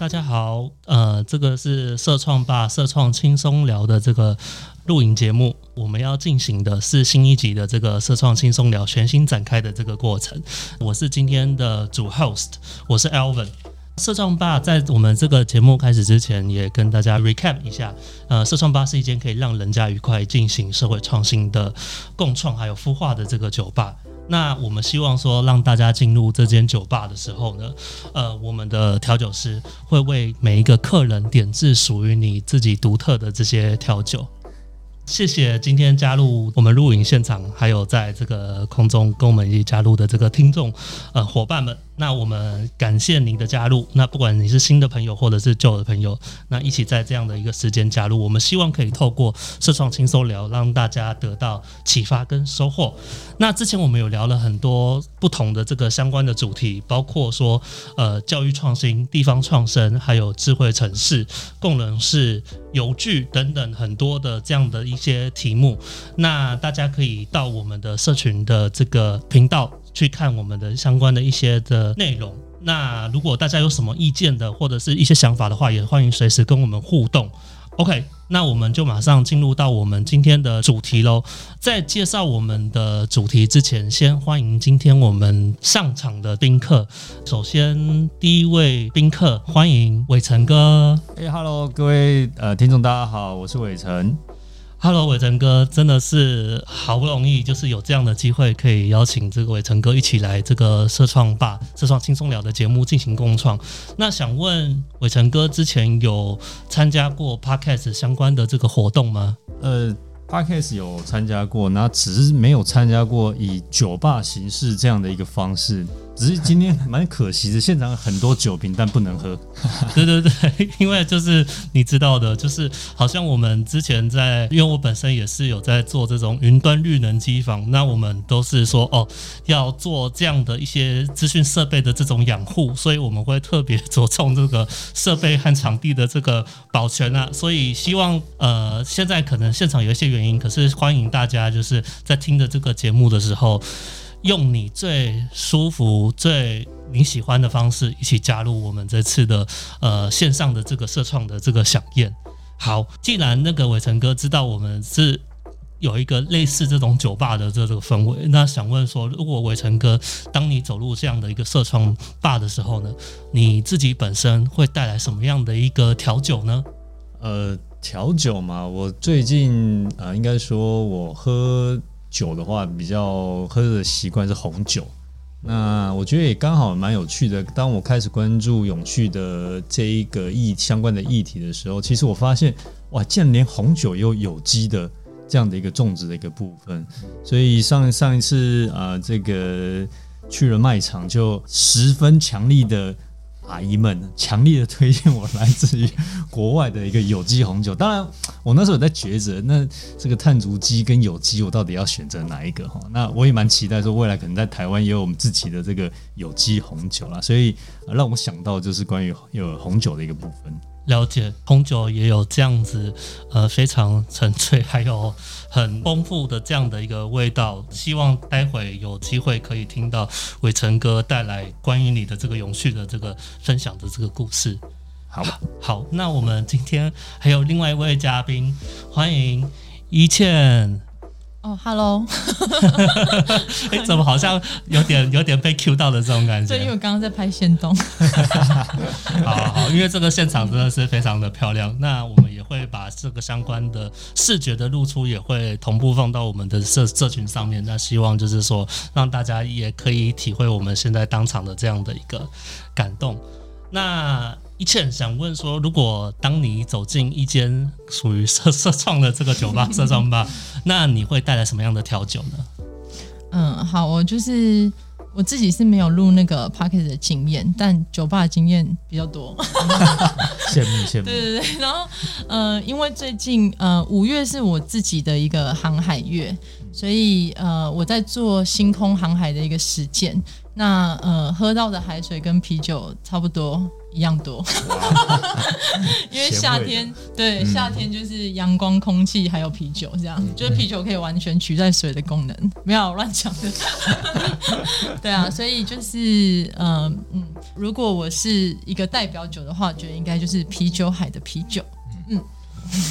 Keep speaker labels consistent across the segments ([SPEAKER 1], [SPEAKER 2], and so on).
[SPEAKER 1] 大家好，呃，这个是社创吧社创轻松聊的这个录影节目，我们要进行的是新一集的这个社创轻松聊全新展开的这个过程。我是今天的主 host，我是 Alvin。社创吧在我们这个节目开始之前，也跟大家 recap 一下，呃，社创吧是一间可以让人家愉快进行社会创新的共创还有孵化的这个酒吧。那我们希望说，让大家进入这间酒吧的时候呢，呃，我们的调酒师会为每一个客人点制属于你自己独特的这些调酒。谢谢今天加入我们录影现场，还有在这个空中跟我们一起加入的这个听众呃伙伴们。那我们感谢您的加入。那不管你是新的朋友或者是旧的朋友，那一起在这样的一个时间加入，我们希望可以透过社创轻松聊，让大家得到启发跟收获。那之前我们有聊了很多不同的这个相关的主题，包括说呃教育创新、地方创生，还有智慧城市、共能式、邮具等等很多的这样的一些题目。那大家可以到我们的社群的这个频道。去看我们的相关的一些的内容。那如果大家有什么意见的或者是一些想法的话，也欢迎随时跟我们互动。OK，那我们就马上进入到我们今天的主题喽。在介绍我们的主题之前，先欢迎今天我们上场的宾客。首先，第一位宾客，欢迎伟成哥。
[SPEAKER 2] 哎，Hello，各位呃听众，大家好，我是伟成。
[SPEAKER 1] Hello，伟成哥，真的是好不容易，就是有这样的机会，可以邀请这个伟成哥一起来这个社创吧、社创轻松聊的节目进行共创。那想问伟成哥，之前有参加过 Podcast 相关的这个活动吗？
[SPEAKER 2] 呃，Podcast 有参加过，那只是没有参加过以酒吧形式这样的一个方式。只是今天蛮可惜的，现场很多酒瓶，但不能喝。
[SPEAKER 1] 对对对，因为就是你知道的，就是好像我们之前在，因为我本身也是有在做这种云端绿能机房，那我们都是说哦，要做这样的一些资讯设备的这种养护，所以我们会特别着重这个设备和场地的这个保全啊。所以希望呃，现在可能现场有一些原因，可是欢迎大家就是在听着这个节目的时候。用你最舒服、最你喜欢的方式，一起加入我们这次的呃线上的这个社创的这个响宴。好，既然那个伟成哥知道我们是有一个类似这种酒吧的这这个氛围，那想问说，如果伟成哥当你走入这样的一个社创吧的时候呢，你自己本身会带来什么样的一个调酒呢？
[SPEAKER 2] 呃，调酒嘛，我最近啊，应该说我喝。酒的话，比较喝的习惯是红酒。那我觉得也刚好蛮有趣的。当我开始关注永续的这一个议相关的议题的时候，其实我发现，哇，竟然连红酒也有有机的这样的一个种植的一个部分。所以上上一次啊，这个去了卖场，就十分强力的。阿姨们强烈的推荐我来自于国外的一个有机红酒。当然，我那时候也在抉择，那这个碳足迹跟有机，我到底要选择哪一个？哈，那我也蛮期待说，未来可能在台湾也有我们自己的这个有机红酒啦。所以让我想到就是关于有红酒的一个部分。
[SPEAKER 1] 了解红酒也有这样子，呃，非常纯粹，还有很丰富的这样的一个味道。希望待会有机会可以听到伟成哥带来关于你的这个永续的这个分享的这个故事。
[SPEAKER 2] 好，
[SPEAKER 1] 好，那我们今天还有另外一位嘉宾，欢迎一倩。
[SPEAKER 3] 哦，Hello，
[SPEAKER 1] 哎，怎么好像有点有点被 Q 到的这种感觉？
[SPEAKER 3] 对，因为我刚刚在拍线动。
[SPEAKER 1] 好好，因为这个现场真的是非常的漂亮，那我们也会把这个相关的视觉的露出也会同步放到我们的社社群上面。那希望就是说，让大家也可以体会我们现在当场的这样的一个感动。那一切想问说，如果当你走进一间属于社社创的这个酒吧、社创吧，那你会带来什么样的调酒呢？
[SPEAKER 3] 嗯，好，我就是我自己是没有录那个 p a c k e t 的经验，但酒吧的经验比较多。
[SPEAKER 2] 羡慕羡慕。
[SPEAKER 3] 对对对，然后呃，因为最近呃五月是我自己的一个航海月，所以呃我在做星空航海的一个实践。那呃喝到的海水跟啤酒差不多。一样多，因为夏天对夏天就是阳光、空气还有啤酒这样，就是啤酒可以完全取代水的功能，没有乱讲的。对啊，所以就是嗯嗯，如果我是一个代表酒的话，我觉得应该就是啤酒海的啤酒。嗯，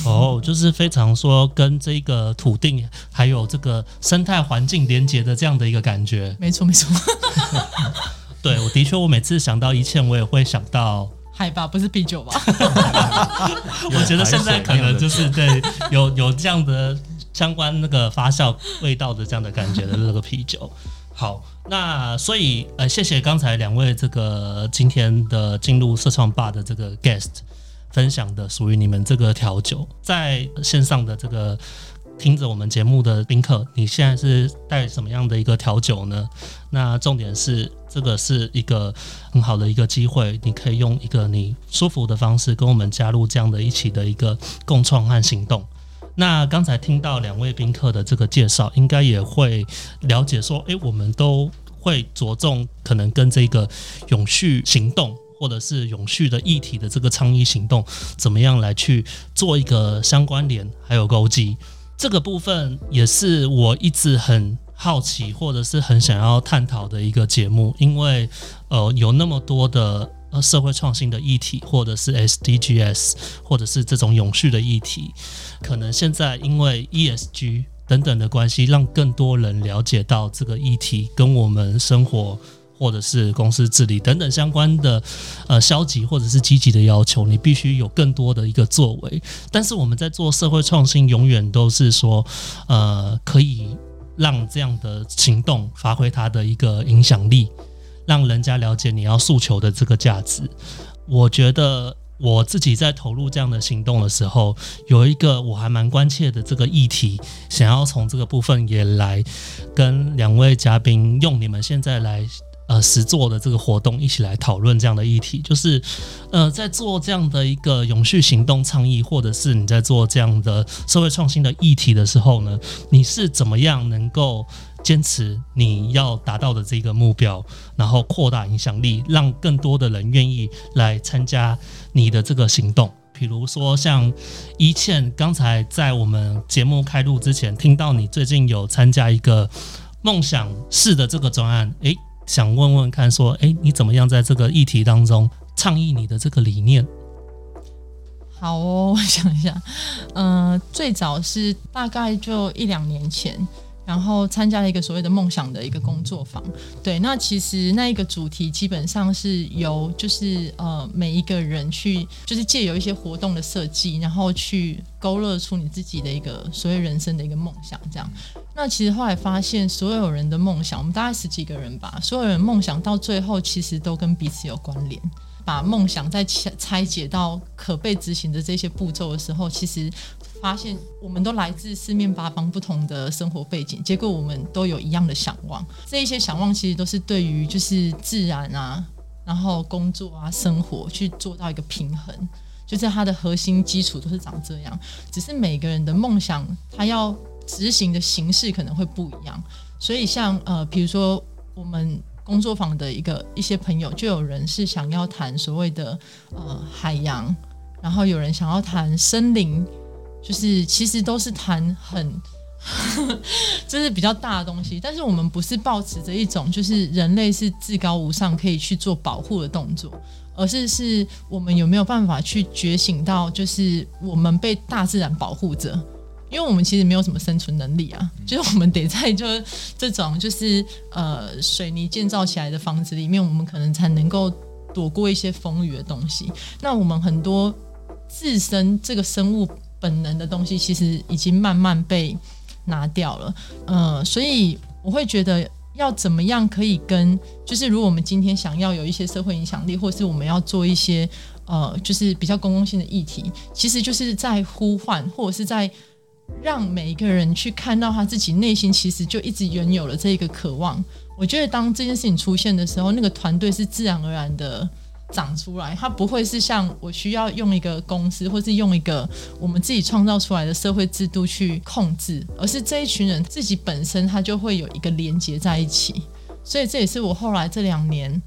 [SPEAKER 1] 哦，就是非常说跟这个土地还有这个生态环境连接的这样的一个感觉。
[SPEAKER 3] 没错没错。
[SPEAKER 1] 对，我的确，我每次想到一切，我也会想到
[SPEAKER 3] 海吧，不是啤酒吧？
[SPEAKER 1] 我觉得现在可能就是对有有这样的相关那个发酵味道的这样的感觉的那个啤酒。好，那所以呃，谢谢刚才两位这个今天的进入社创吧的这个 guest 分享的属于你们这个调酒，在线上的这个。听着我们节目的宾客，你现在是带什么样的一个调酒呢？那重点是这个是一个很好的一个机会，你可以用一个你舒服的方式跟我们加入这样的一起的一个共创和行动。那刚才听到两位宾客的这个介绍，应该也会了解说，诶，我们都会着重可能跟这个永续行动或者是永续的议题的这个倡议行动，怎么样来去做一个相关联还有勾稽。这个部分也是我一直很好奇，或者是很想要探讨的一个节目，因为呃有那么多的社会创新的议题，或者是 SDGs，或者是这种永续的议题，可能现在因为 ESG 等等的关系，让更多人了解到这个议题跟我们生活。或者是公司治理等等相关的，呃，消极或者是积极的要求，你必须有更多的一个作为。但是我们在做社会创新，永远都是说，呃，可以让这样的行动发挥它的一个影响力，让人家了解你要诉求的这个价值。我觉得我自己在投入这样的行动的时候，有一个我还蛮关切的这个议题，想要从这个部分也来跟两位嘉宾用你们现在来。呃，实做的这个活动一起来讨论这样的议题，就是，呃，在做这样的一个永续行动倡议，或者是你在做这样的社会创新的议题的时候呢，你是怎么样能够坚持你要达到的这个目标，然后扩大影响力，让更多的人愿意来参加你的这个行动？比如说像一倩，刚才在我们节目开录之前，听到你最近有参加一个梦想式的这个专案，诶。想问问看，说，哎，你怎么样在这个议题当中倡议你的这个理念？
[SPEAKER 3] 好哦，我想一下，嗯，最早是大概就一两年前。然后参加了一个所谓的梦想的一个工作坊，对，那其实那一个主题基本上是由就是呃每一个人去就是借由一些活动的设计，然后去勾勒出你自己的一个所谓人生的一个梦想，这样。那其实后来发现，所有人的梦想，我们大概十几个人吧，所有人梦想到最后其实都跟彼此有关联。把梦想再拆拆解到可被执行的这些步骤的时候，其实。发现我们都来自四面八方不同的生活背景，结果我们都有一样的想望。这一些想望其实都是对于就是自然啊，然后工作啊、生活去做到一个平衡，就是它的核心基础都是长这样。只是每个人的梦想，他要执行的形式可能会不一样。所以像呃，比如说我们工作坊的一个一些朋友，就有人是想要谈所谓的呃海洋，然后有人想要谈森林。就是其实都是谈很，这是比较大的东西，但是我们不是抱持着一种就是人类是至高无上可以去做保护的动作，而是是我们有没有办法去觉醒到，就是我们被大自然保护着，因为我们其实没有什么生存能力啊，就是我们得在就这种就是呃水泥建造起来的房子里面，我们可能才能够躲过一些风雨的东西。那我们很多自身这个生物。本能的东西其实已经慢慢被拿掉了，呃，所以我会觉得要怎么样可以跟，就是如果我们今天想要有一些社会影响力，或是我们要做一些呃，就是比较公共性的议题，其实就是在呼唤，或者是在让每一个人去看到他自己内心其实就一直原有了这一个渴望。我觉得当这件事情出现的时候，那个团队是自然而然的。长出来，它不会是像我需要用一个公司，或是用一个我们自己创造出来的社会制度去控制，而是这一群人自己本身，它就会有一个连接在一起。所以这也是我后来这两年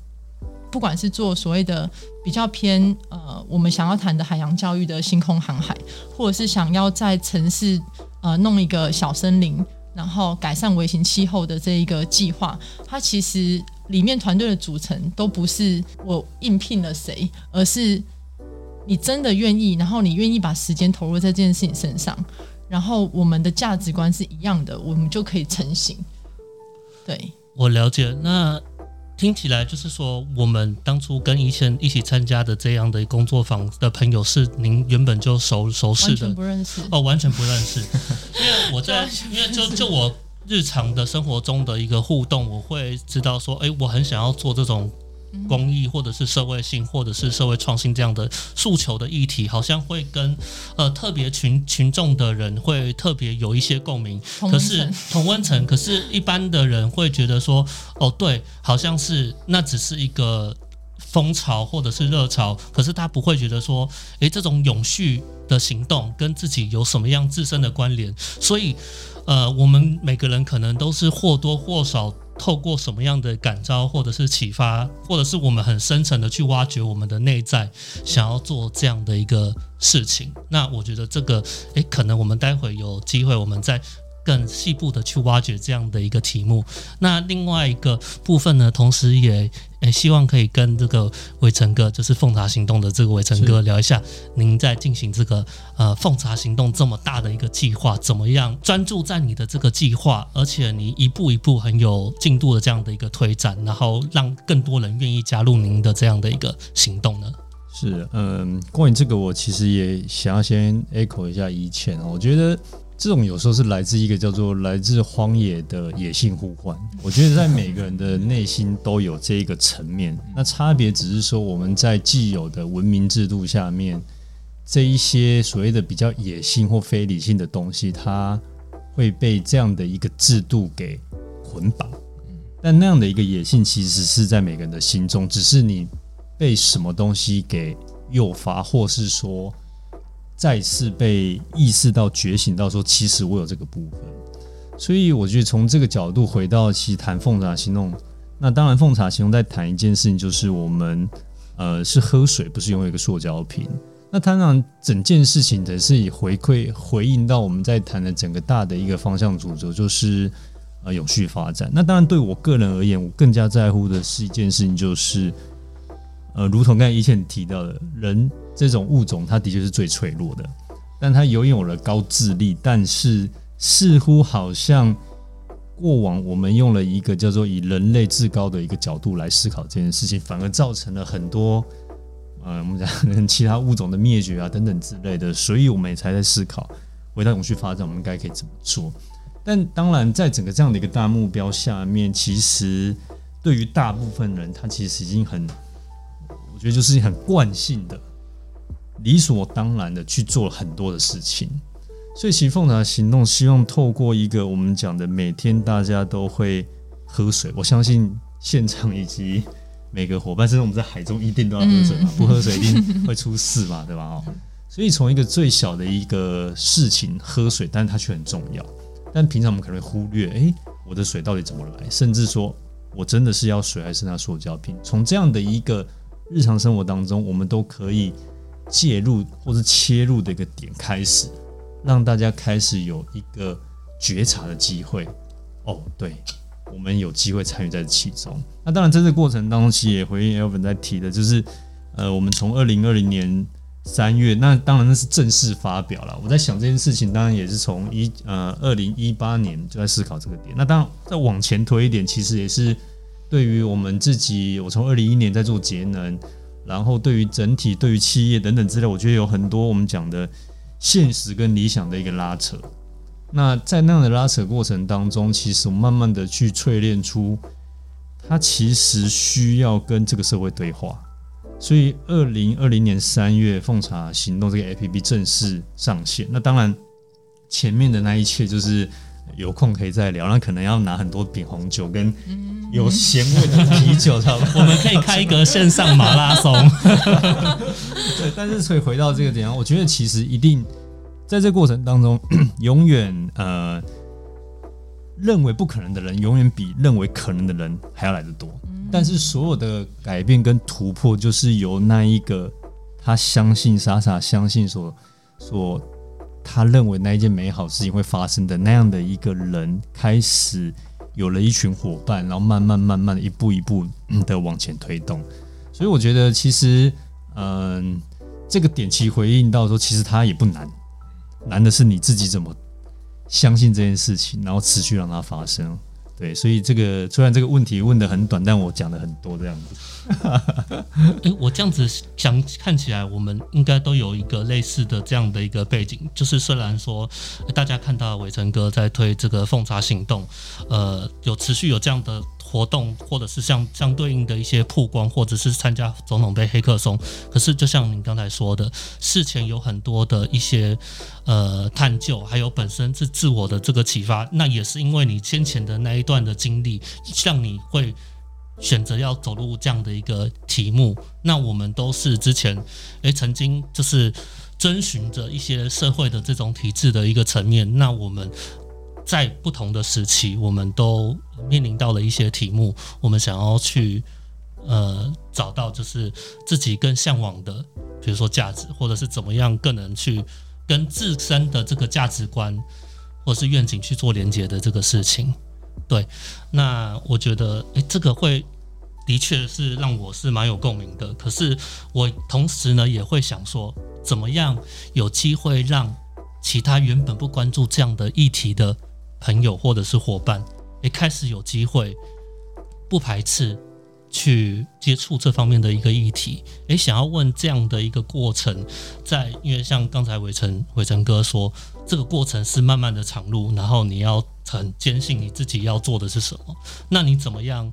[SPEAKER 3] 不管是做所谓的比较偏呃，我们想要谈的海洋教育的星空航海，或者是想要在城市呃弄一个小森林，然后改善微型气候的这一个计划，它其实里面团队的组成都不是我应聘了谁，而是你真的愿意，然后你愿意把时间投入在这件事情身上，然后我们的价值观是一样的，我们就可以成型。对，
[SPEAKER 1] 我了解。那听起来就是说，我们当初跟以前一起参加的这样的工作坊的朋友，是您原本就熟熟识的
[SPEAKER 3] 完全不认识。
[SPEAKER 1] 哦，完全不认识。因为我在，因为就就我日常的生活中的一个互动，我会知道说，哎，我很想要做这种公益，或者是社会性，或者是社会创新这样的诉求的议题，好像会跟呃特别群群众的人会特别有一些共鸣。可是
[SPEAKER 3] 同温层
[SPEAKER 1] 同温层，可是一般的人会觉得说，哦，对，好像是那只是一个风潮或者是热潮，可是他不会觉得说，诶，这种永续的行动跟自己有什么样自身的关联？所以，呃，我们每个人可能都是或多或少透过什么样的感召，或者是启发，或者是我们很深层的去挖掘我们的内在，想要做这样的一个事情。那我觉得这个，诶，可能我们待会有机会，我们再更细部的去挖掘这样的一个题目。那另外一个部分呢，同时也诶希望可以跟这个伟成哥，就是奉茶行动的这个伟成哥聊一下，您在进行这个呃奉茶行动这么大的一个计划，怎么样专注在你的这个计划，而且你一步一步很有进度的这样的一个推展，然后让更多人愿意加入您的这样的一个行动呢？
[SPEAKER 2] 是，嗯，关于这个，我其实也想要先 echo 一下以前，我觉得这种有时候是来自一个叫做来自荒野的野性呼唤。我觉得在每个人的内心都有这一个层面，那差别只是说我们在既有的文明制度下面，这一些所谓的比较野性或非理性的东西，它会被这样的一个制度给捆绑。但那样的一个野性，其实是在每个人的心中，只是你被什么东西给诱发，或是说再次被意识到、觉醒到，说其实我有这个部分。所以我觉得从这个角度回到其实谈奉茶行动，那当然奉茶行动在谈一件事情，就是我们呃是喝水，不是拥有一个塑胶瓶。那当然整件事情的是以回馈回应到我们在谈的整个大的一个方向主轴，就是呃永续发展。那当然对我个人而言，我更加在乎的是一件事情，就是呃，如同刚才以前提到的，人这种物种，它的确是最脆弱的，但它拥有了高智力，但是似乎好像过往我们用了一个叫做以人类至高的一个角度来思考这件事情，反而造成了很多呃，我们讲可能其他物种的灭绝啊等等之类的，所以我们也才在思考，回到永续发展，我们该可以怎么做。但当然，在整个这样的一个大目标下面，其实对于大部分人，他其实已经很，觉得就是很惯性的、理所当然的去做很多的事情。所以，其实奉茶行动希望透过一个我们讲的每天大家都会喝水，我相信现场以及每个伙伴，甚至我们在海中一定都要喝水嘛，不喝水一定会出事嘛，对吧？哦，所以从一个最小的一个事情喝水，但是它却很重要。但平常我们可能会忽略，诶，我的水到底怎么来？甚至说我真的是要水，还是拿塑胶瓶？从这样的一个日常生活当中，我们都可以介入或是切入的一个点开始，让大家开始有一个觉察的机会。哦，对，我们有机会参与在其中。那当然，在这个过程当中，其实也回应 Elvin 在提的，就是呃，我们从二零二零年三月，那当然那是正式发表了。我在想这件事情，当然也是从一呃二零一八年就在思考这个点。那当然再往前推一点，其实也是对于我们自己，我从二零一年在做节能，然后对于整体、对于企业等等之类，我觉得有很多我们讲的现实跟理想的一个拉扯。那在那样的拉扯过程当中，其实我慢慢的去淬炼出，它其实需要跟这个社会对话。所以，二零二零年三月，奉茶行动这个 APP 正式上线。那当然，前面的那一切就是有空可以再聊。那可能要拿很多饼红酒跟有咸味的啤酒，差不多。
[SPEAKER 1] 我们可以开一个线上马拉松。
[SPEAKER 2] 对，但是所以回到这个点，我觉得其实一定在这过程当中，永远呃，认为不可能的人，永远比认为可能的人还要来得多。但是所有的改变跟突破，就是由那一个他相信、莎莎相信所所他认为那一件美好事情会发生的那样的一个人，开始有了一群伙伴，然后慢慢慢慢一步一步的往前推动。所以我觉得，其实，嗯，这个点其回应到说，其实它也不难，难的是你自己怎么相信这件事情，然后持续让它发生。对，所以这个虽然这个问题问的很短，但我讲的很多这样子。
[SPEAKER 1] 哎，我这样子想看起来，我们应该都有一个类似的这样的一个背景，就是虽然说大家看到伟成哥在推这个奉茶行动，呃，有持续有这样的。活动，或者是相相对应的一些曝光，或者是参加总统杯黑客松。可是，就像您刚才说的，事前有很多的一些呃探究，还有本身是自我的这个启发。那也是因为你先前的那一段的经历，让你会选择要走入这样的一个题目。那我们都是之前诶曾经就是遵循着一些社会的这种体制的一个层面。那我们。在不同的时期，我们都面临到了一些题目，我们想要去呃找到就是自己更向往的，比如说价值，或者是怎么样更能去跟自身的这个价值观或是愿景去做连接的这个事情。对，那我觉得诶，这个会的确是让我是蛮有共鸣的。可是我同时呢也会想说，怎么样有机会让其他原本不关注这样的议题的。朋友或者是伙伴，也开始有机会不排斥去接触这方面的一个议题。诶，想要问这样的一个过程，在因为像刚才伟成伟成哥说，这个过程是慢慢的长路，然后你要很坚信你自己要做的是什么。那你怎么样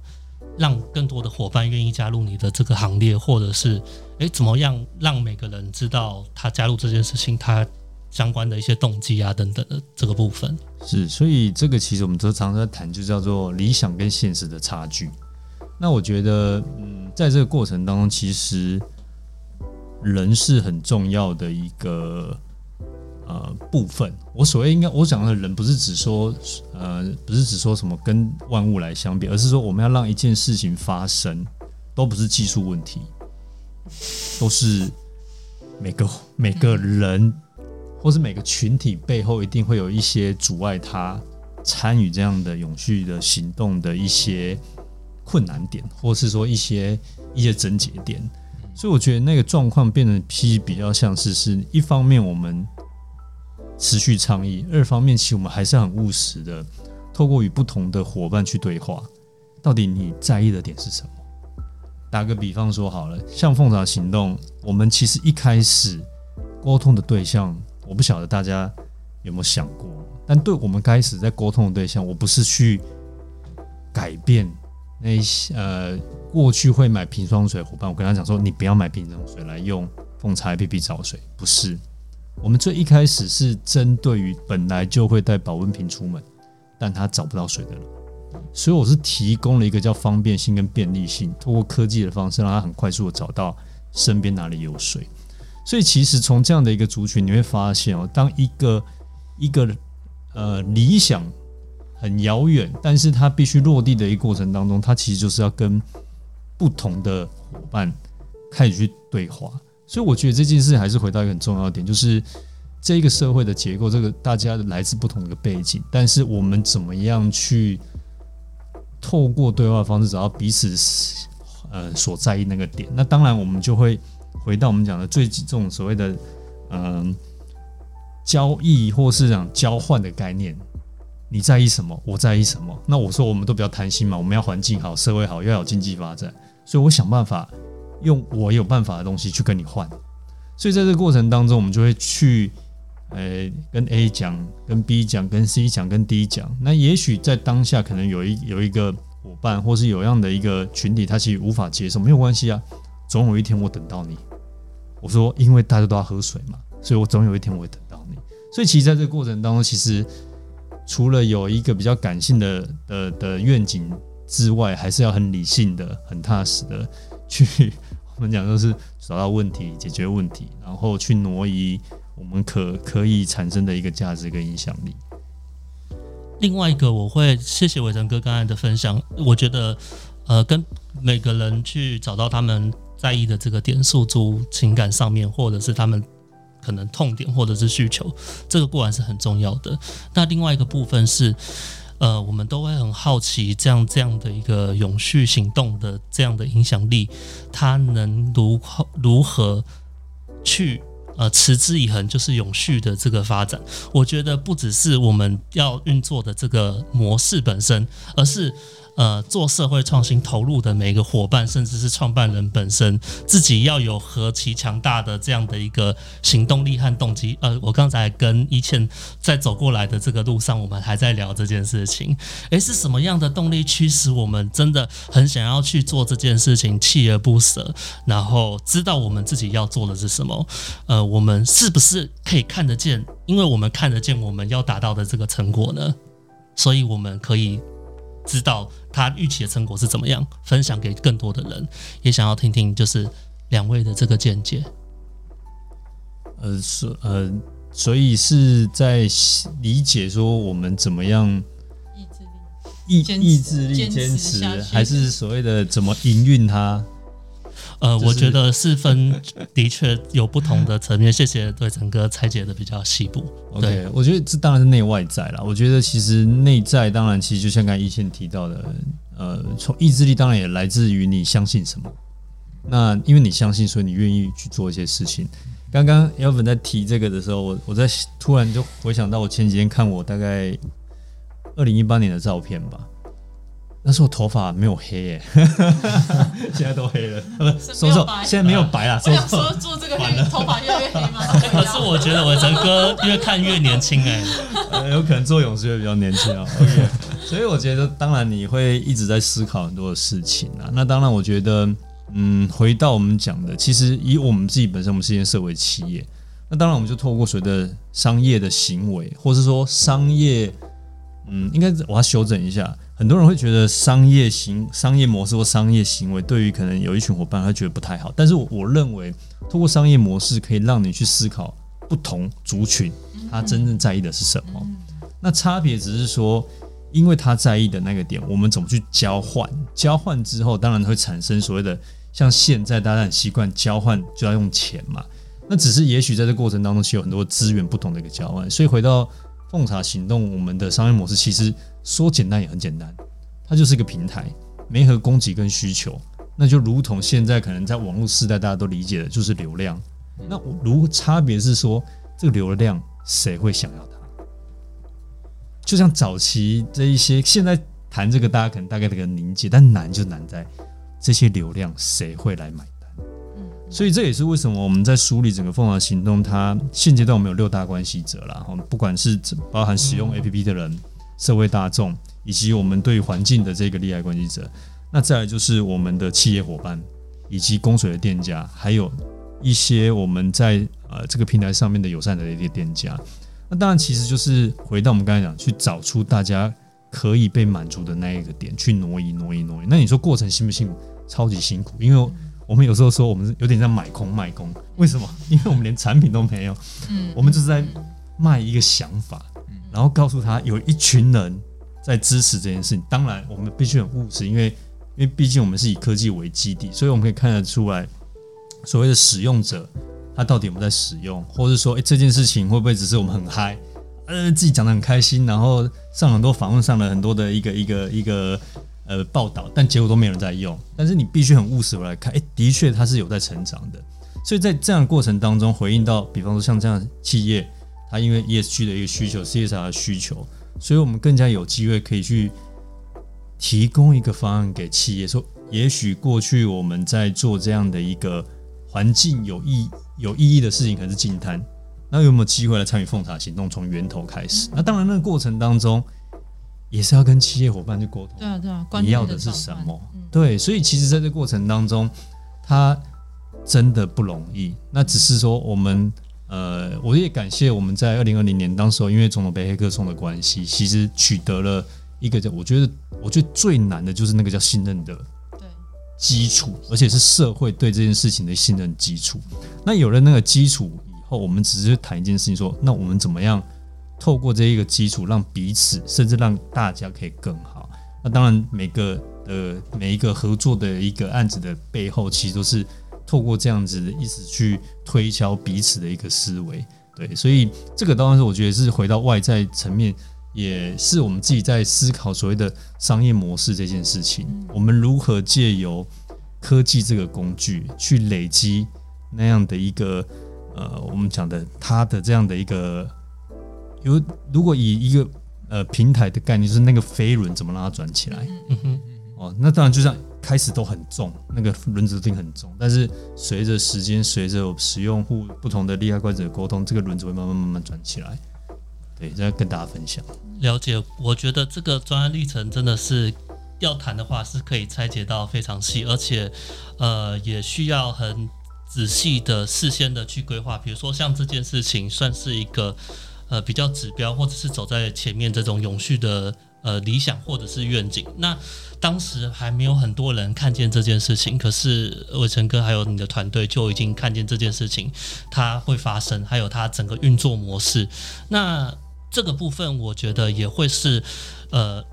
[SPEAKER 1] 让更多的伙伴愿意加入你的这个行列，或者是诶，怎么样让每个人知道他加入这件事情，他？相关的一些动机啊，等等的这个部分
[SPEAKER 2] 是，所以这个其实我们都常常在谈，就叫做理想跟现实的差距。那我觉得，嗯，在这个过程当中，其实人是很重要的一个呃部分。我所谓应该我讲的人，不是指说呃，不是指说什么跟万物来相比，而是说我们要让一件事情发生，都不是技术问题，都是每个每个人。或是每个群体背后一定会有一些阻碍他参与这样的永续的行动的一些困难点，或是说一些一些症结点。所以我觉得那个状况变得其实比较像是是一方面我们持续倡议，二方面其实我们还是很务实的，透过与不同的伙伴去对话，到底你在意的点是什么？打个比方说好了，像凤爪行动，我们其实一开始沟通的对象。我不晓得大家有没有想过，但对我们开始在沟通的对象，我不是去改变那些呃过去会买瓶装水伙伴，我跟他讲说，你不要买瓶装水来用凤茶 A P P 找水，不是。我们最一开始是针对于本来就会带保温瓶出门，但他找不到水的人，所以我是提供了一个叫方便性跟便利性，通过科技的方式，让他很快速的找到身边哪里有水。所以，其实从这样的一个族群，你会发现哦，当一个一个呃理想很遥远，但是它必须落地的一个过程当中，它其实就是要跟不同的伙伴开始去对话。所以，我觉得这件事还是回到一个很重要的点，就是这一个社会的结构，这个大家来自不同的背景，但是我们怎么样去透过对话方式找到彼此呃所在意那个点？那当然，我们就会。回到我们讲的最这种所谓的嗯交易或是讲交换的概念，你在意什么？我在意什么？那我说我们都比较贪心嘛，我们要环境好，社会好，要有经济发展，所以我想办法用我有办法的东西去跟你换。所以在这个过程当中，我们就会去呃跟 A 讲，跟 B 讲，跟 C 讲，跟 D 讲。那也许在当下可能有一有一个伙伴，或是有样的一个群体，他其实无法接受，没有关系啊，总有一天我等到你。我说，因为大家都要喝水嘛，所以我总有一天我会等到你。所以其实在这个过程当中，其实除了有一个比较感性的的的愿景之外，还是要很理性的、很踏实的去，我们讲就是找到问题、解决问题，然后去挪移我们可可以产生的一个价值跟影响力。
[SPEAKER 1] 另外一个，我会谢谢伟成哥刚才的分享。我觉得，呃，跟每个人去找到他们在意的这个点，诉诸情感上面，或者是他们可能痛点或者是需求，这个固然是很重要的。那另外一个部分是，呃，我们都会很好奇，这样这样的一个永续行动的这样的影响力，它能如何如何去。呃，持之以恒就是永续的这个发展。我觉得不只是我们要运作的这个模式本身，而是。呃，做社会创新投入的每一个伙伴，甚至是创办人本身，自己要有何其强大的这样的一个行动力和动机。呃，我刚才跟一倩在走过来的这个路上，我们还在聊这件事情。诶，是什么样的动力驱使我们真的很想要去做这件事情，锲而不舍，然后知道我们自己要做的是什么？呃，我们是不是可以看得见？因为我们看得见我们要达到的这个成果呢？所以我们可以。知道他预期的成果是怎么样，分享给更多的人，也想要听听就是两位的这个见解。
[SPEAKER 2] 呃，所呃，所以是在理解说我们怎么样
[SPEAKER 3] 意志力
[SPEAKER 2] 意意志力坚持，还是所谓的怎么营运它。
[SPEAKER 1] 呃，我觉得是分的确有不同的层面。谢谢对整个拆解的比较细部。
[SPEAKER 2] OK，我觉得这当然是内外在了。我觉得其实内在当然其实就像刚才一线提到的，呃，从意志力当然也来自于你相信什么。那因为你相信，所以你愿意去做一些事情。刚刚 Elvin 在提这个的时候，我我在突然就回想到我前几天看我大概二零一八年的照片吧。那时候头发没有黑耶，现在都黑了。
[SPEAKER 3] 说说
[SPEAKER 2] 现在没有白了。
[SPEAKER 3] 我想说做这个黑，头发越来越黑吗？
[SPEAKER 1] 可是我觉得我成哥越看越年轻哎，
[SPEAKER 2] 有可能做勇士会比较年轻啊。OK，所以我觉得当然你会一直在思考很多的事情啊。那当然我觉得，嗯，回到我们讲的，其实以我们自己本身，我们是一间社会企业，那当然我们就透过所谓的商业的行为，或是说商业，嗯，应该我要修正一下。很多人会觉得商业行商业模式或商业行为对于可能有一群伙伴他觉得不太好，但是我认为通过商业模式可以让你去思考不同族群他真正在意的是什么。那差别只是说，因为他在意的那个点，我们怎么去交换？交换之后，当然会产生所谓的像现在大家很习惯交换就要用钱嘛。那只是也许在这过程当中是有很多资源不同的一个交换。所以回到奉茶行动，我们的商业模式其实。说简单也很简单，它就是一个平台，没和供给跟需求，那就如同现在可能在网络时代大家都理解的，就是流量。那如差别是说，这个流量谁会想要它？就像早期这一些，现在谈这个，大家可能大概这个理解，但难就难在这些流量谁会来买单？所以这也是为什么我们在梳理整个凤凰行动，它现阶段我们有六大关系者啦，我们不管是包含使用 APP 的人。社会大众以及我们对环境的这个利害关系者，那再来就是我们的企业伙伴，以及供水的店家，还有一些我们在呃这个平台上面的友善的一些店家。那当然，其实就是回到我们刚才讲，去找出大家可以被满足的那一个点，去挪移、挪移、挪移。那你说过程辛不辛苦？超级辛苦，因为我们有时候说我们有点像买空卖空。为什么？因为我们连产品都没有，嗯，我们就是在卖一个想法。然后告诉他有一群人在支持这件事情。当然，我们必须很务实，因为因为毕竟我们是以科技为基地，所以我们可以看得出来，所谓的使用者他到底有没有在使用，或者说，哎，这件事情会不会只是我们很嗨，呃，自己讲的很开心，然后上很多访问，上了很多的一个一个一个呃报道，但结果都没有人在用。但是你必须很务实来看，哎，的确它是有在成长的。所以在这样的过程当中，回应到，比方说像这样企业。它因为 ESG 的一个需求，CSR 的需求，所以我们更加有机会可以去提供一个方案给企业，说也许过去我们在做这样的一个环境有意有意义的事情，可能是净滩，那有没有机会来参与奉茶行动，从源头开始？那当然，那个过程当中也是要跟企业伙伴去沟通，
[SPEAKER 3] 对啊，对啊，
[SPEAKER 2] 你要的是什么？对，所以其实在这过程当中，它真的不容易。那只是说我们。呃，我也感谢我们在二零二零年当时候，因为总统被黑客送的关系，其实取得了一个叫我觉得，我觉得最难的就是那个叫信任的基础，而且是社会对这件事情的信任基础。那有了那个基础以后，我们只是谈一件事情，说那我们怎么样透过这一个基础，让彼此甚至让大家可以更好。那当然，每个呃每一个合作的一个案子的背后，其实都是透过这样子的意思去推敲彼此的一个思维。对，所以这个当然是我觉得是回到外在层面，也是我们自己在思考所谓的商业模式这件事情。我们如何借由科技这个工具去累积那样的一个呃，我们讲的它的这样的一个有，如果以一个呃平台的概念，就是那个飞轮怎么让它转起来？
[SPEAKER 1] 嗯哼，
[SPEAKER 2] 哦，那当然就像开始都很重，那个轮子定很重，但是随着时间，随着使用户不同的利害关系者沟通，这个轮子会慢慢慢慢转起来。对，这要跟大家分享。
[SPEAKER 1] 了解，我觉得这个专案历程真的是要谈的话，是可以拆解到非常细，而且呃也需要很仔细的事先的去规划。比如说像这件事情，算是一个呃比较指标，或者是走在前面这种永续的呃理想或者是愿景。那当时还没有很多人看见这件事情，可是伟成哥还有你的团队就已经看见这件事情它会发生，还有它整个运作模式。那这个部分，我觉得也会是呃，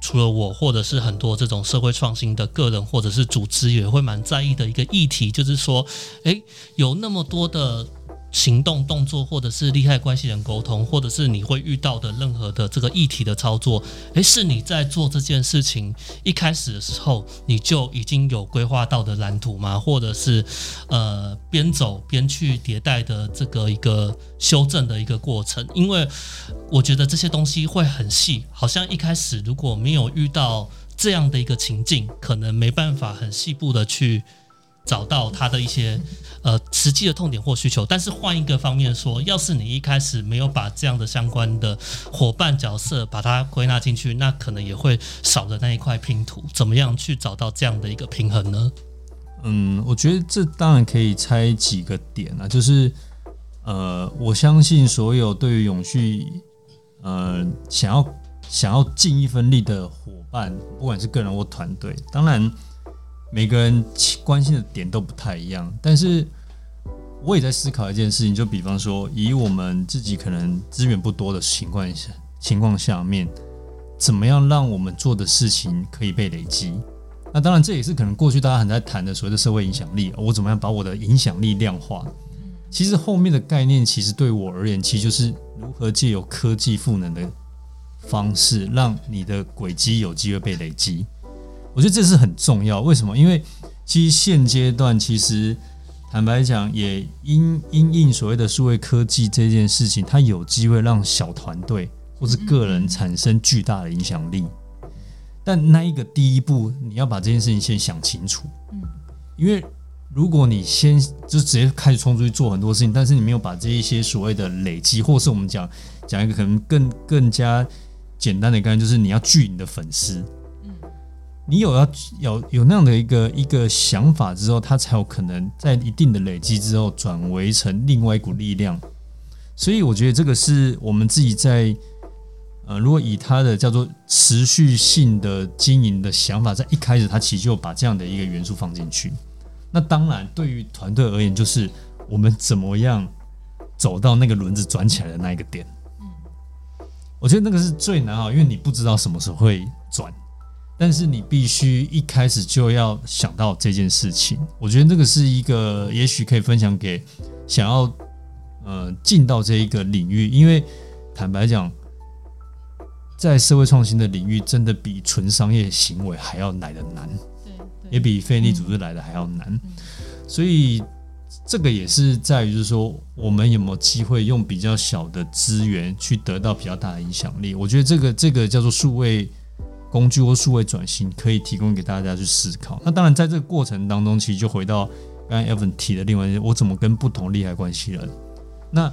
[SPEAKER 1] 除了我或者是很多这种社会创新的个人或者是组织也会蛮在意的一个议题，就是说，诶，有那么多的。行动动作，或者是利害关系人沟通，或者是你会遇到的任何的这个议题的操作，诶，是你在做这件事情一开始的时候你就已经有规划到的蓝图吗？或者是呃边走边去迭代的这个一个修正的一个过程？因为我觉得这些东西会很细，好像一开始如果没有遇到这样的一个情境，可能没办法很细部的去。找到他的一些呃实际的痛点或需求，但是换一个方面说，要是你一开始没有把这样的相关的伙伴角色把它归纳进去，那可能也会少了那一块拼图。怎么样去找到这样的一个平衡呢？
[SPEAKER 2] 嗯，我觉得这当然可以拆几个点啊，就是呃，我相信所有对于永续呃想要想要尽一份力的伙伴，不管是个人或团队，当然。每个人关心的点都不太一样，但是我也在思考一件事情，就比方说，以我们自己可能资源不多的情况下，情况下面，怎么样让我们做的事情可以被累积？那当然，这也是可能过去大家很在谈的所谓的社会影响力，我怎么样把我的影响力量化？其实后面的概念，其实对我而言，其实就是如何借由科技赋能的方式，让你的轨迹有机会被累积。我觉得这是很重要，为什么？因为其实现阶段，其实坦白讲，也因因应所谓的数位科技这件事情，它有机会让小团队或是个人产生巨大的影响力。但那一个第一步，你要把这件事情先想清楚。嗯，因为如果你先就直接开始冲出去做很多事情，但是你没有把这一些所谓的累积，或是我们讲讲一个可能更更加简单的概念，就是你要聚你的粉丝。你有要有有那样的一个一个想法之后，它才有可能在一定的累积之后转为成另外一股力量。所以我觉得这个是我们自己在呃，如果以他的叫做持续性的经营的想法，在一开始他其实就把这样的一个元素放进去。那当然，对于团队而言，就是我们怎么样走到那个轮子转起来的那一个点。嗯，我觉得那个是最难啊，因为你不知道什么时候会转。但是你必须一开始就要想到这件事情，我觉得这个是一个也许可以分享给想要呃进到这一个领域，因为坦白讲，在社会创新的领域，真的比纯商业行为还要来的难，对，也比非利组织来的还要难，所以这个也是在于就是说，我们有没有机会用比较小的资源去得到比较大的影响力？我觉得这个这个叫做数位。工具或数位转型可以提供给大家去思考。那当然，在这个过程当中，其实就回到刚才 Evan 提的另外一我怎么跟不同利害关系人？那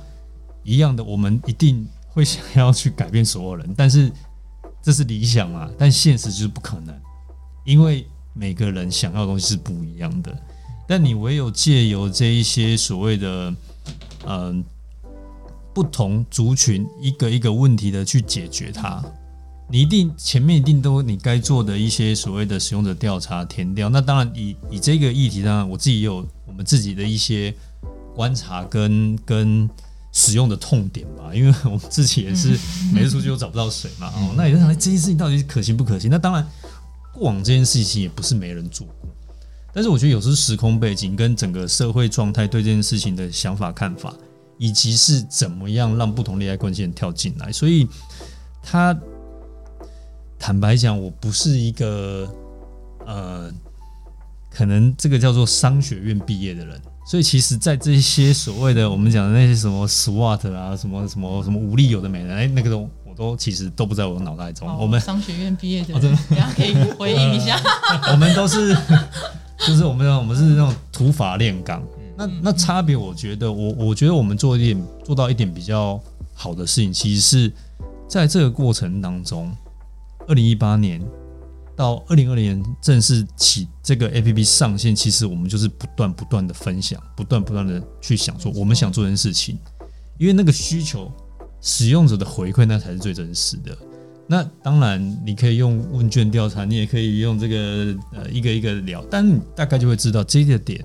[SPEAKER 2] 一样的，我们一定会想要去改变所有人，但是这是理想嘛？但现实就是不可能，因为每个人想要的东西是不一样的。但你唯有借由这一些所谓的嗯不同族群一个一个问题的去解决它。你一定前面一定都你该做的一些所谓的使用者调查填掉，那当然以以这个议题上，我自己也有我们自己的一些观察跟跟使用的痛点吧，因为我们自己也是每次出去都找不到水嘛。哦，那也在想这件事情到底可行不可行？那当然，过往这件事情也不是没人做过，但是我觉得有时候时空背景跟整个社会状态对这件事情的想法看法，以及是怎么样让不同利害关系人跳进来，所以他坦白讲，我不是一个呃，可能这个叫做商学院毕业的人。所以其实，在这些所谓的我们讲的那些什么 SWOT 啊，什么什么什么武力有的没的，哎，那个都我都其实都不在我脑袋中。我们
[SPEAKER 3] 商学院毕业的，大家可以回应一下。
[SPEAKER 2] 我们都是，就是我们我们是那种土法炼钢。那那差别，我觉得我我觉得我们做一点做到一点比较好的事情，其实是在这个过程当中，二零一八年。到二零二零年正式起这个 A P P 上线，其实我们就是不断不断的分享，不断不断的去想做我们想做件事情，因为那个需求、使用者的回馈，那才是最真实的。那当然，你可以用问卷调查，你也可以用这个呃一个一个聊，但你大概就会知道这个点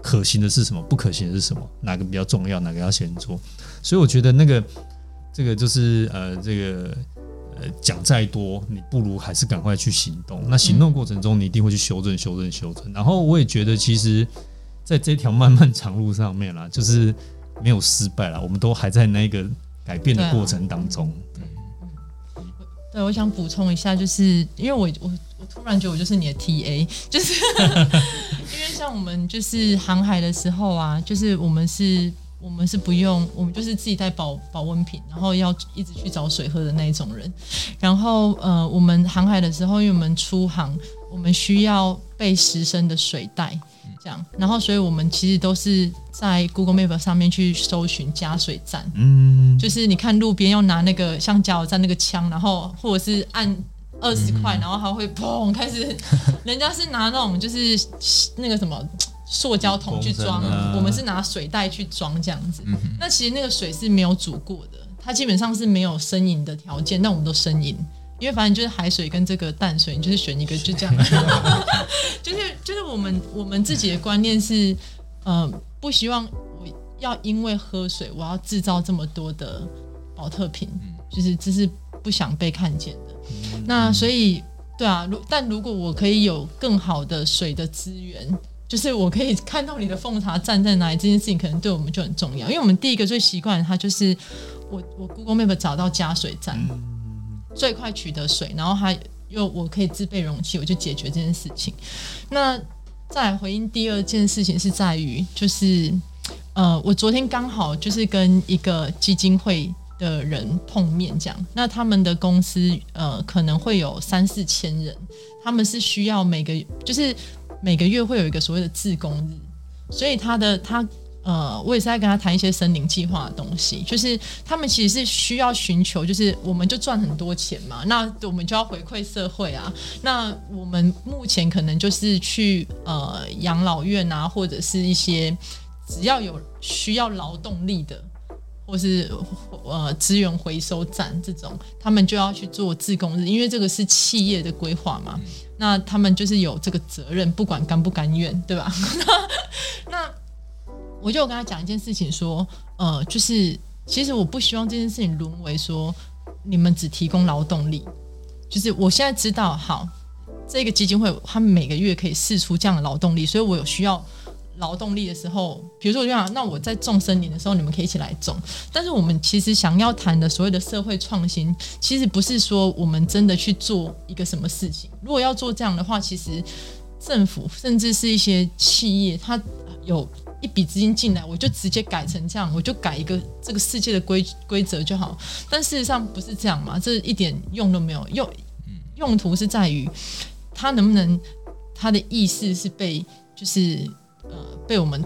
[SPEAKER 2] 可行的是什么，不可行的是什么，哪个比较重要，哪个要先做。所以我觉得那个这个就是呃这个。呃，讲再多，你不如还是赶快去行动。那行动过程中，你一定会去修正、修正、修正。然后我也觉得，其实在这条漫漫长路上面啦，就是没有失败啦，我们都还在那个改变的过程当中。
[SPEAKER 3] 对，我想补充一下，就是因为我我我突然觉得我就是你的 TA，就是 因为像我们就是航海的时候啊，就是我们是。我们是不用，我们就是自己带保保温瓶，然后要一直去找水喝的那一种人。然后呃，我们航海的时候，因为我们出航，我们需要备十升的水袋，这样。然后，所以我们其实都是在 Google Map 上面去搜寻加水站。嗯，就是你看路边要拿那个像加油站那个枪，然后或者是按二十块，然后它会砰开始。人家是拿那种就是那个什么。塑胶桶去装，我们是拿水袋去装这样子。那其实那个水是没有煮过的，它基本上是没有生饮的条件。但我们都生饮，因为反正就是海水跟这个淡水，你就是选一个就这样。就是就是我们我们自己的观念是，呃，不希望我要因为喝水，我要制造这么多的保特瓶，就是这是不想被看见的。那所以对啊，如但如果我可以有更好的水的资源。就是我可以看到你的奉茶站在哪里，这件事情可能对我们就很重要。因为我们第一个最习惯，它就是我我 Google Map 找到加水站，最快取得水，然后还又我可以自备容器，我就解决这件事情。那再回应第二件事情是在于，就是呃，我昨天刚好就是跟一个基金会的人碰面，这样，那他们的公司呃可能会有三四千人，他们是需要每个就是。每个月会有一个所谓的自工日，所以他的他呃，我也是在跟他谈一些森林计划的东西，就是他们其实是需要寻求，就是我们就赚很多钱嘛，那我们就要回馈社会啊。那我们目前可能就是去呃养老院啊，或者是一些只要有需要劳动力的。或是呃资源回收站这种，他们就要去做自工日，因为这个是企业的规划嘛。那他们就是有这个责任，不管甘不甘愿，对吧？那我就跟他讲一件事情，说呃，就是其实我不希望这件事情沦为说你们只提供劳动力，就是我现在知道，好，这个基金会他们每个月可以试出这样的劳动力，所以我有需要。劳动力的时候，比如说我就想，那我在种森林的时候，你们可以一起来种。但是我们其实想要谈的所谓的社会创新，其实不是说我们真的去做一个什么事情。如果要做这样的话，其实政府甚至是一些企业，它有一笔资金进来，我就直接改成这样，我就改一个这个世界的规规则就好。但事实上不是这样嘛？这一点用都没有。用用途是在于它能不能，它的意识是被就是。呃，被我们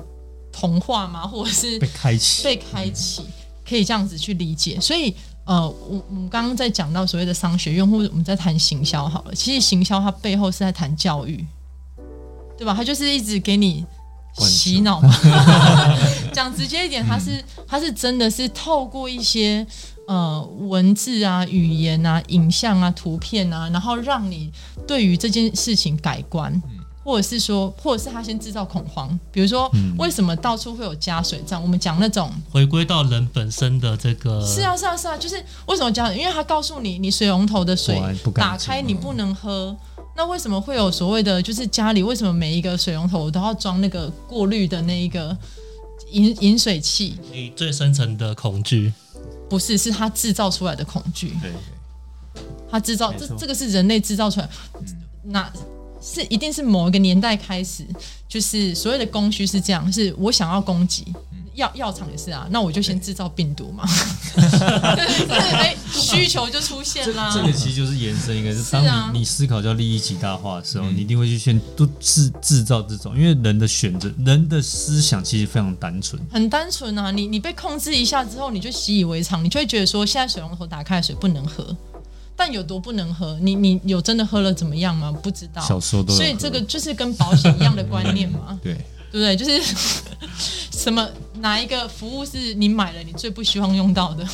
[SPEAKER 3] 同化吗？或者是
[SPEAKER 2] 被开启？
[SPEAKER 3] 被开启，可以这样子去理解。所以，呃，我我们刚刚在讲到所谓的商学院，或者我们在谈行销好了。其实行销它背后是在谈教育，对吧？它就是一直给你洗脑嘛。讲直接一点，它是它是真的是透过一些呃文字啊、语言啊、影像啊、图片啊，然后让你对于这件事情改观。或者是说，或者是他先制造恐慌，比如说为什么到处会有加水站？我们讲那种
[SPEAKER 1] 回归到人本身的这个
[SPEAKER 3] 是啊是啊是啊，就是为什么加？因为他告诉你，你水龙头的水打开你不能喝。那为什么会有所谓的？就是家里为什么每一个水龙头都要装那个过滤的那一个饮饮水器？
[SPEAKER 1] 你最深层的恐惧，
[SPEAKER 3] 不是，是他制造出来的恐惧。
[SPEAKER 2] 对，
[SPEAKER 3] 他制造这这个是人类制造出来，那是一定是某一个年代开始，就是所谓的供需是这样，是我想要供给。药药厂也是啊，那我就先制造病毒嘛，对对，哎，需求就出现
[SPEAKER 2] 这
[SPEAKER 3] 啦。
[SPEAKER 2] 这个其实就是延伸一个，是当你你思考叫利益极大化的时候，你一定会去先都制制造这种，因为人的选择，人的思想其实非常单纯，
[SPEAKER 3] 很单纯啊，你你被控制一下之后，你就习以为常，你就会觉得说，现在水龙头打开的水不能喝，但有多不能喝？你你有真的喝了怎么样吗？不知道。
[SPEAKER 2] 小时候都
[SPEAKER 3] 所以这个就是跟保险一样的观念嘛，
[SPEAKER 2] 对，
[SPEAKER 3] 对不对？就是 什么哪一个服务是你买了你最不希望用到的？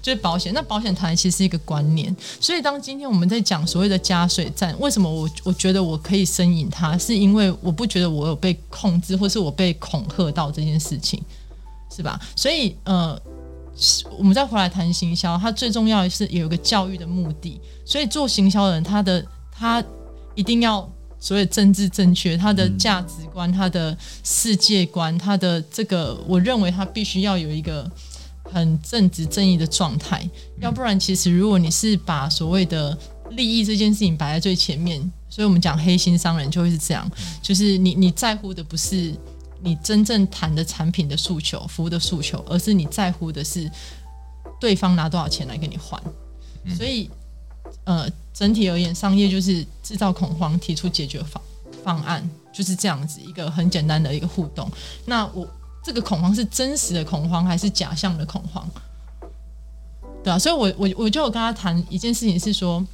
[SPEAKER 3] 就是保险，那保险谈其实是一个观念，所以当今天我们在讲所谓的加水站，为什么我我觉得我可以申引它，是因为我不觉得我有被控制，或是我被恐吓到这件事情，是吧？所以呃，我们再回来谈行销，它最重要的是有一个教育的目的，所以做行销的人，他的他一定要所谓政治正确，他的价值观、他的世界观、他的这个，我认为他必须要有一个很正直正义的状态，要不然，其实如果你是把所谓的利益这件事情摆在最前面，所以我们讲黑心商人就会是这样，就是你你在乎的不是你真正谈的产品的诉求、服务的诉求，而是你在乎的是对方拿多少钱来跟你换。所以，呃，整体而言，商业就是制造恐慌，提出解决方方案，就是这样子一个很简单的一个互动。那我这个恐慌是真实的恐慌还是假象的恐慌？对啊，所以我我我就有跟他谈一件事情是说，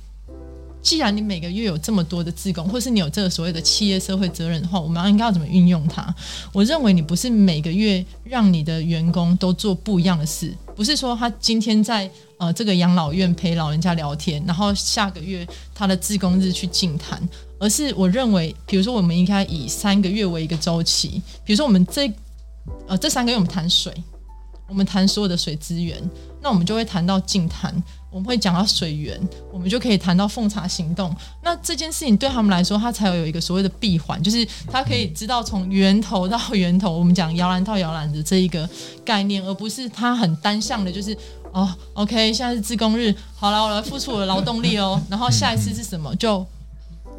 [SPEAKER 3] 既然你每个月有这么多的自工，或是你有这个所谓的企业社会责任的话，我们应该要怎么运用它？我认为你不是每个月让你的员工都做不一样的事，不是说他今天在呃这个养老院陪老人家聊天，然后下个月他的自工日去净滩，而是我认为，比如说我们应该以三个月为一个周期，比如说我们这呃这三个月我们谈水，我们谈所有的水资源，那我们就会谈到净滩，我们会讲到水源，我们就可以谈到奉茶行动。那这件事情对他们来说，它才有有一个所谓的闭环，就是他可以知道从源头到源头，我们讲摇篮到摇篮的这一个概念，而不是他很单向的，就是哦，OK，现在是自工日，好了，我来付出我的劳动力哦，然后下一次是什么就。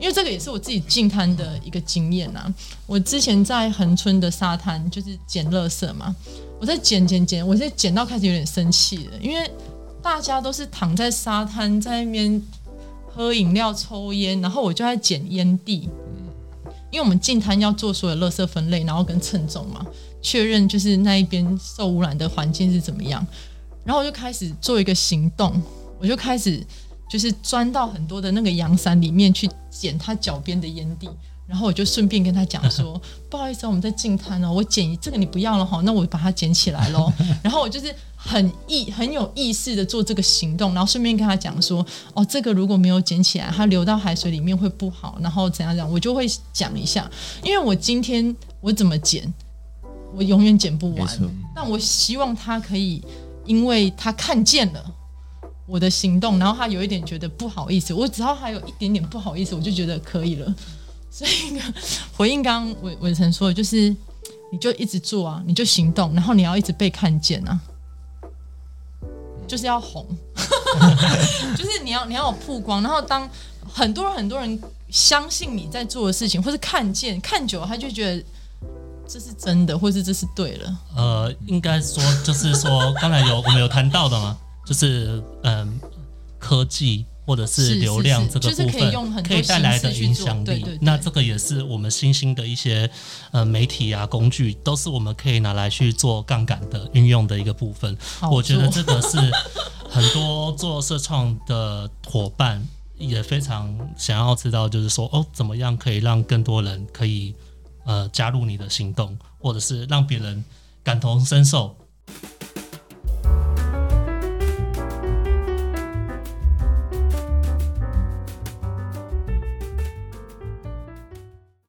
[SPEAKER 3] 因为这个也是我自己进滩的一个经验呐、我之前在恒春的沙滩就是捡垃圾嘛，我在捡捡捡，我在捡到开始有点生气了，因为大家都是躺在沙滩在那边喝饮料、抽烟，然后我就在捡烟蒂。因为我们进滩要做所有垃圾分类，然后跟称重嘛，确认就是那一边受污染的环境是怎么样，然后我就开始做一个行动，我就开始就是钻到很多的那个阳伞里面去捡他脚边的烟蒂，然后我就顺便跟他讲说，不好意思、哦，我们在进滩哦，我捡这个你不要了哈，那我把它捡起来喽。然后我就是很意很有意识的做这个行动，然后顺便跟他讲说，哦，这个如果没有捡起来，它流到海水里面会不好，然后怎样怎样，我就会讲一下，因为我今天我怎么捡，我永远捡不完。但我希望他可以，因为他看见了。我的行动，然后他有一点觉得不好意思，我只要还有一点点不好意思，我就觉得可以了。所以呢，回应刚刚伟伟成说的，就是你就一直做啊，你就行动，然后你要一直被看见啊，就是要红，就是你要你要有曝光，然后当很多人很多人相信你在做的事情，或是看见看久了，他就觉得这是真的，或是这是对了。
[SPEAKER 1] 呃，应该说就是说，刚才有我们有谈到的吗，就是嗯、科技或者
[SPEAKER 3] 是
[SPEAKER 1] 是流量这个部分
[SPEAKER 3] 可以
[SPEAKER 1] 带来的影响力
[SPEAKER 3] 对对对。
[SPEAKER 1] 那这个也是我们新兴的一些呃媒体啊工具，都是我们可以拿来去做杠杆的运用的一个部分。我觉得这个是很多做社创的伙伴也非常想要知道，就是说哦，怎么样可以让更多人可以呃加入你的行动，或者是让别人感同身受。